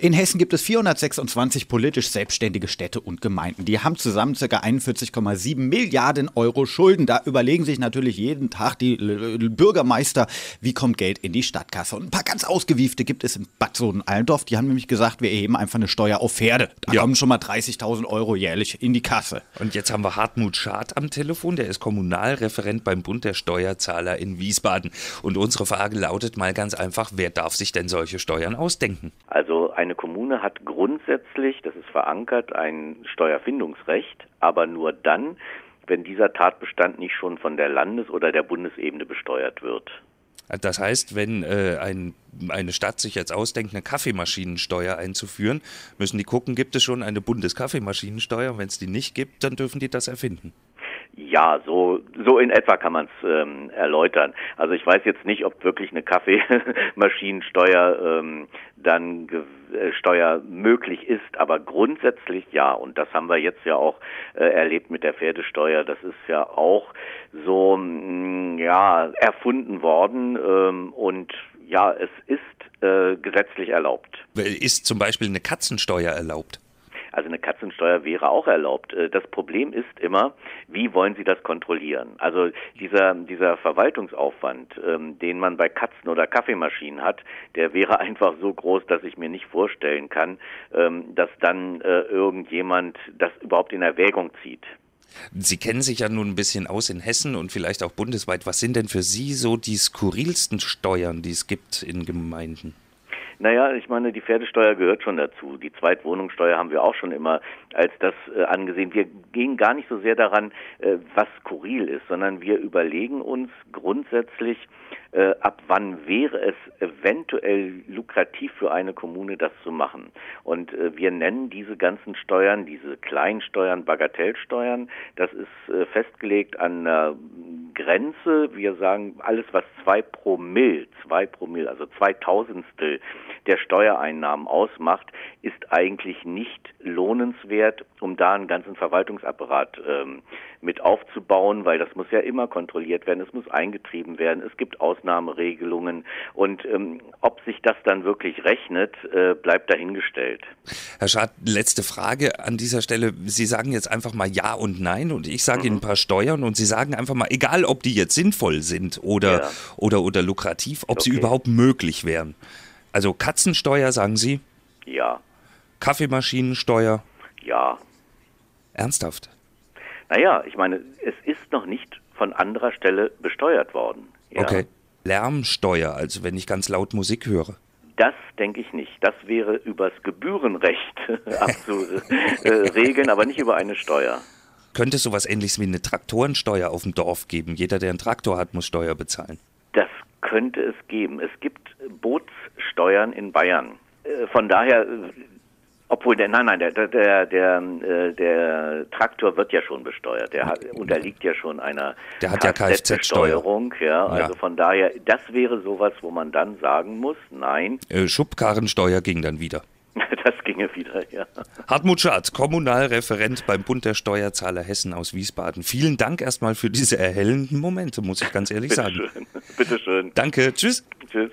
In Hessen gibt es 426 politisch selbstständige Städte und Gemeinden. Die haben zusammen ca. 41,7 Milliarden Euro Schulden. Da überlegen sich natürlich jeden Tag die Bürgermeister, wie kommt Geld in die Stadtkasse. Und ein paar ganz ausgewiefte gibt es in Bad Soden-Allendorf. Die haben nämlich gesagt, wir erheben einfach eine Steuer auf Pferde. Da ja. kommen schon mal 30.000 Euro jährlich in die Kasse. Und jetzt haben wir Hartmut Schad am Telefon. Der ist Kommunalreferent beim Bund der Steuerzahler in Wiesbaden. Und unsere Frage lautet mal ganz einfach, wer darf sich denn solche Steuern ausdenken? Also eine Kommune hat grundsätzlich, das ist verankert, ein Steuerfindungsrecht, aber nur dann, wenn dieser Tatbestand nicht schon von der Landes- oder der Bundesebene besteuert wird. Das heißt, wenn äh, ein, eine Stadt sich jetzt ausdenkt, eine Kaffeemaschinensteuer einzuführen, müssen die gucken, gibt es schon eine Bundeskaffeemaschinensteuer? Wenn es die nicht gibt, dann dürfen die das erfinden. Ja, so, so in etwa kann man es ähm, erläutern. Also ich weiß jetzt nicht, ob wirklich eine Kaffeemaschinensteuer ähm, dann äh, Steuer möglich ist, aber grundsätzlich ja. Und das haben wir jetzt ja auch äh, erlebt mit der Pferdesteuer. Das ist ja auch so mh, mm, ja erfunden worden ähm, und ja, es ist äh, gesetzlich erlaubt. Ist zum Beispiel eine Katzensteuer erlaubt? Also eine Katzensteuer wäre auch erlaubt. Äh, das Problem ist immer, wie wollen Sie das kontrollieren? Also dieser, dieser Verwaltungsaufwand, ähm, den man bei Katzen oder Kaffeemaschinen hat, der wäre einfach so groß, dass ich mir nicht vorstellen kann, ähm, dass dann äh, irgendjemand das überhaupt in Erwägung zieht. Sie kennen sich ja nun ein bisschen aus in Hessen und vielleicht auch bundesweit. Was sind denn für Sie so die skurrilsten Steuern, die es gibt in Gemeinden? Naja, ich meine, die Pferdesteuer gehört schon dazu. Die Zweitwohnungssteuer haben wir auch schon immer als das äh, angesehen. Wir gehen gar nicht so sehr daran, äh, was skurril ist, sondern wir überlegen uns grundsätzlich, äh, ab wann wäre es eventuell lukrativ für eine Kommune, das zu machen. Und äh, wir nennen diese ganzen Steuern, diese Kleinsteuern, Bagatellsteuern, das ist äh, festgelegt an einer Grenze. Wir sagen, alles, was zwei Promille, zwei Promille, also zwei Tausendstel der Steuereinnahmen ausmacht, ist eigentlich nicht lohnenswert, um da einen ganzen Verwaltungsapparat ähm, mit aufzubauen, weil das muss ja immer kontrolliert werden, es muss eingetrieben werden, es gibt Ausnahmeregelungen und ähm, ob sich das dann wirklich rechnet, äh, bleibt dahingestellt. Herr Schad, letzte Frage an dieser Stelle. Sie sagen jetzt einfach mal Ja und Nein und ich sage mhm. Ihnen ein paar Steuern und Sie sagen einfach mal, egal ob die jetzt sinnvoll sind oder, ja. oder, oder lukrativ, ob okay. sie überhaupt möglich wären. Also Katzensteuer, sagen Sie? Ja. Kaffeemaschinensteuer? Ja. Ernsthaft? Naja, ich meine, es ist noch nicht von anderer Stelle besteuert worden. Ja. Okay. Lärmsteuer, also wenn ich ganz laut Musik höre. Das denke ich nicht. Das wäre übers Gebührenrecht abzuregeln, aber nicht über eine Steuer. Könnte es sowas ähnliches wie eine Traktorensteuer auf dem Dorf geben? Jeder, der einen Traktor hat, muss Steuer bezahlen. Das könnte es geben. Es gibt Bootssteuern in Bayern. Äh, von daher obwohl, der, nein, nein, der, der, der, der, äh, der Traktor wird ja schon besteuert. Der hat, unterliegt ja schon einer der hat ja Kfz-Steuerung. Ja, also ja. von daher, das wäre sowas, wo man dann sagen muss, nein. Äh, Schubkarrensteuer ging dann wieder. Das ginge wieder, ja. Hartmut Schad, Kommunalreferent beim Bund der Steuerzahler Hessen aus Wiesbaden. Vielen Dank erstmal für diese erhellenden Momente, muss ich ganz ehrlich Bitte sagen. Schön. Bitte schön. Danke, tschüss. Tschüss.